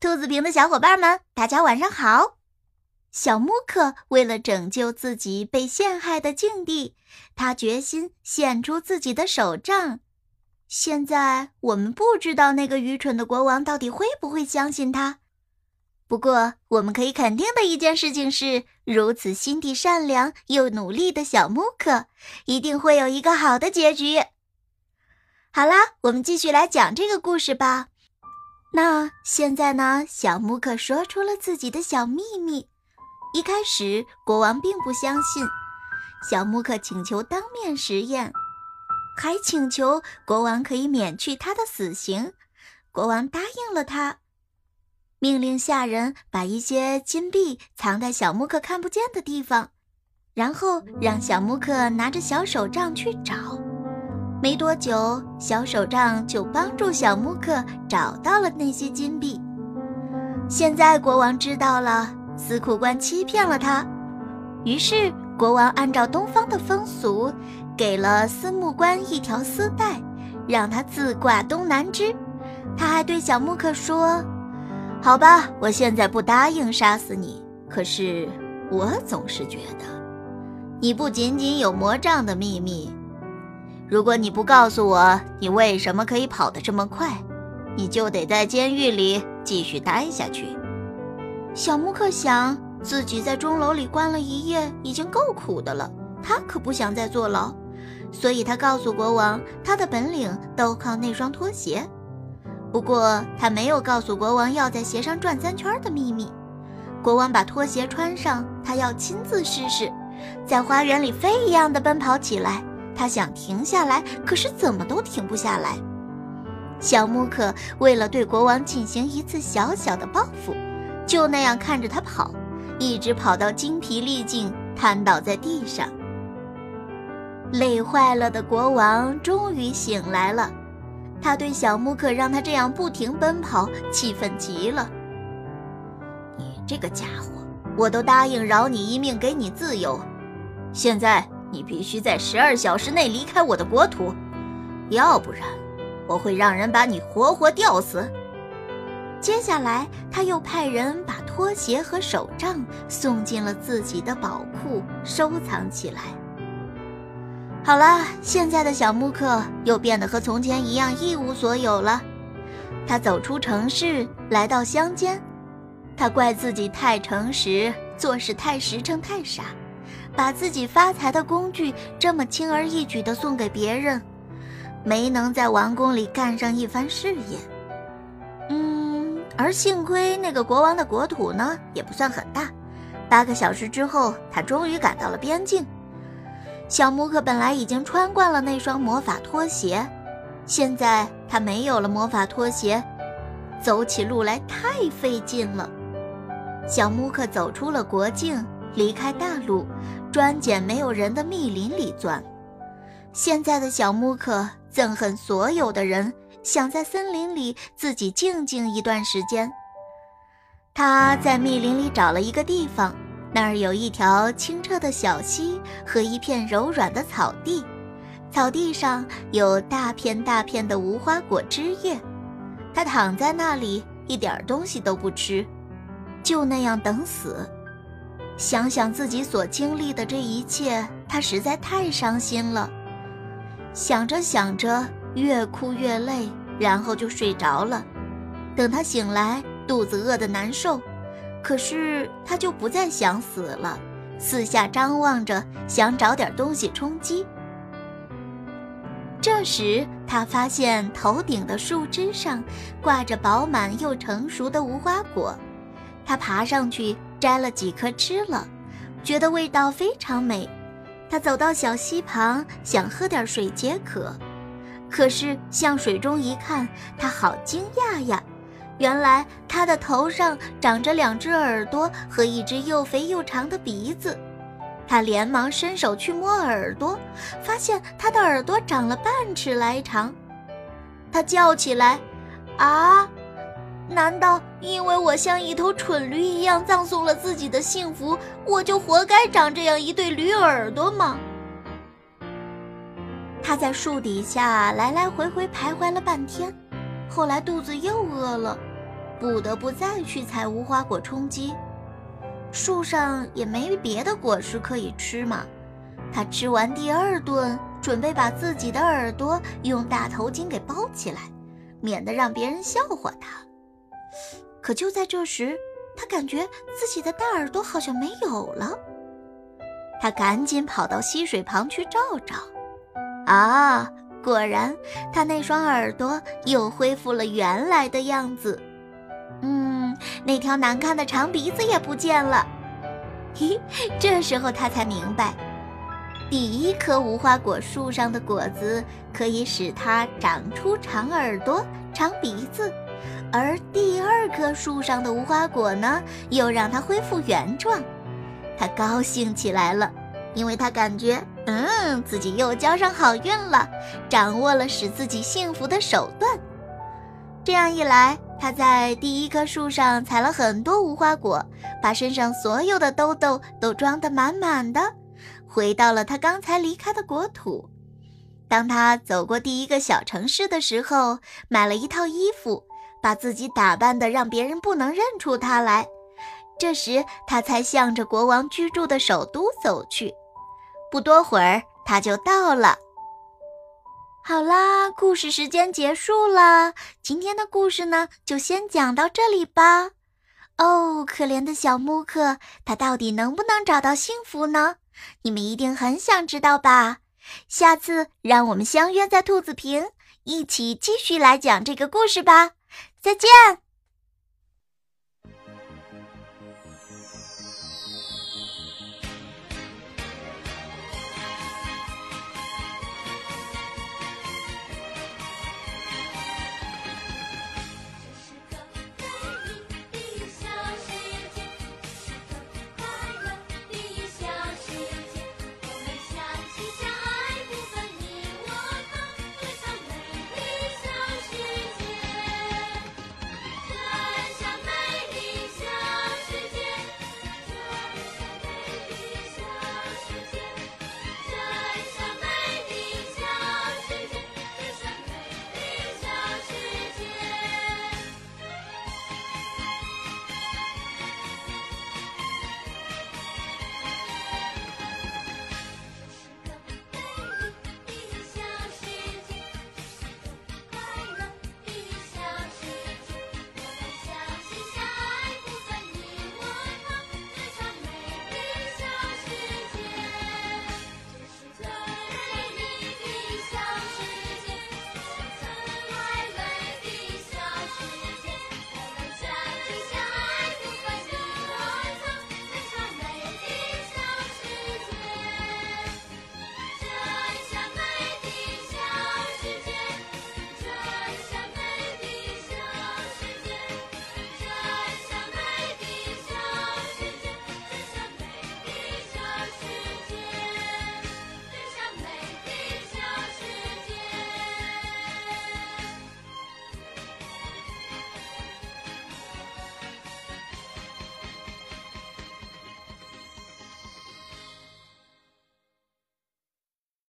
兔子坪的小伙伴们，大家晚上好！小木克为了拯救自己被陷害的境地，他决心献出自己的手杖。现在我们不知道那个愚蠢的国王到底会不会相信他。不过，我们可以肯定的一件事情是，如此心地善良又努力的小木克，一定会有一个好的结局。好啦，我们继续来讲这个故事吧。那现在呢？小木克说出了自己的小秘密。一开始，国王并不相信。小木克请求当面实验，还请求国王可以免去他的死刑。国王答应了他，命令下人把一些金币藏在小木克看不见的地方，然后让小木克拿着小手杖去找。没多久，小手杖就帮助小木克找到了那些金币。现在国王知道了司库官欺骗了他，于是国王按照东方的风俗，给了司木官一条丝带，让他自挂东南枝。他还对小木克说：“好吧，我现在不答应杀死你，可是我总是觉得，你不仅仅有魔杖的秘密。”如果你不告诉我你为什么可以跑得这么快，你就得在监狱里继续待下去。小木克想，自己在钟楼里关了一夜已经够苦的了，他可不想再坐牢，所以他告诉国王，他的本领都靠那双拖鞋。不过他没有告诉国王要在鞋上转三圈的秘密。国王把拖鞋穿上，他要亲自试试，在花园里飞一样的奔跑起来。他想停下来，可是怎么都停不下来。小木克为了对国王进行一次小小的报复，就那样看着他跑，一直跑到精疲力尽，瘫倒在地上。累坏了的国王终于醒来了，他对小木克让他这样不停奔跑，气愤极了。你这个家伙，我都答应饶你一命，给你自由，现在。你必须在十二小时内离开我的国土，要不然我会让人把你活活吊死。接下来，他又派人把拖鞋和手杖送进了自己的宝库，收藏起来。好了，现在的小木克又变得和从前一样一无所有了。他走出城市，来到乡间，他怪自己太诚实，做事太实诚，太傻。把自己发财的工具这么轻而易举地送给别人，没能在王宫里干上一番事业。嗯，而幸亏那个国王的国土呢也不算很大，八个小时之后，他终于赶到了边境。小木克本来已经穿惯了那双魔法拖鞋，现在他没有了魔法拖鞋，走起路来太费劲了。小木克走出了国境。离开大陆，专捡没有人的密林里钻。现在的小木克憎恨所有的人，想在森林里自己静静一段时间。他在密林里找了一个地方，那儿有一条清澈的小溪和一片柔软的草地，草地上有大片大片的无花果枝叶。他躺在那里，一点东西都不吃，就那样等死。想想自己所经历的这一切，他实在太伤心了。想着想着，越哭越累，然后就睡着了。等他醒来，肚子饿得难受，可是他就不再想死了，四下张望着，想找点东西充饥。这时，他发现头顶的树枝上挂着饱满又成熟的无花果，他爬上去。摘了几颗吃了，觉得味道非常美。他走到小溪旁，想喝点水解渴，可是向水中一看，他好惊讶呀！原来他的头上长着两只耳朵和一只又肥又长的鼻子。他连忙伸手去摸耳朵，发现他的耳朵长了半尺来长。他叫起来：“啊！”难道因为我像一头蠢驴一样葬送了自己的幸福，我就活该长这样一对驴耳朵吗？他在树底下来来回回徘徊了半天，后来肚子又饿了，不得不再去采无花果充饥。树上也没别的果实可以吃嘛。他吃完第二顿，准备把自己的耳朵用大头巾给包起来，免得让别人笑话他。可就在这时，他感觉自己的大耳朵好像没有了。他赶紧跑到溪水旁去照照。啊，果然，他那双耳朵又恢复了原来的样子。嗯，那条难看的长鼻子也不见了。嘿，这时候他才明白。第一棵无花果树上的果子可以使它长出长耳朵、长鼻子，而第二棵树上的无花果呢，又让它恢复原状。他高兴起来了，因为他感觉，嗯，自己又交上好运了，掌握了使自己幸福的手段。这样一来，他在第一棵树上采了很多无花果，把身上所有的兜兜都装得满满的。回到了他刚才离开的国土。当他走过第一个小城市的时候，买了一套衣服，把自己打扮的让别人不能认出他来。这时，他才向着国王居住的首都走去。不多会儿，他就到了。好啦，故事时间结束了。今天的故事呢，就先讲到这里吧。哦，可怜的小木克，他到底能不能找到幸福呢？你们一定很想知道吧？下次让我们相约在兔子坪，一起继续来讲这个故事吧。再见。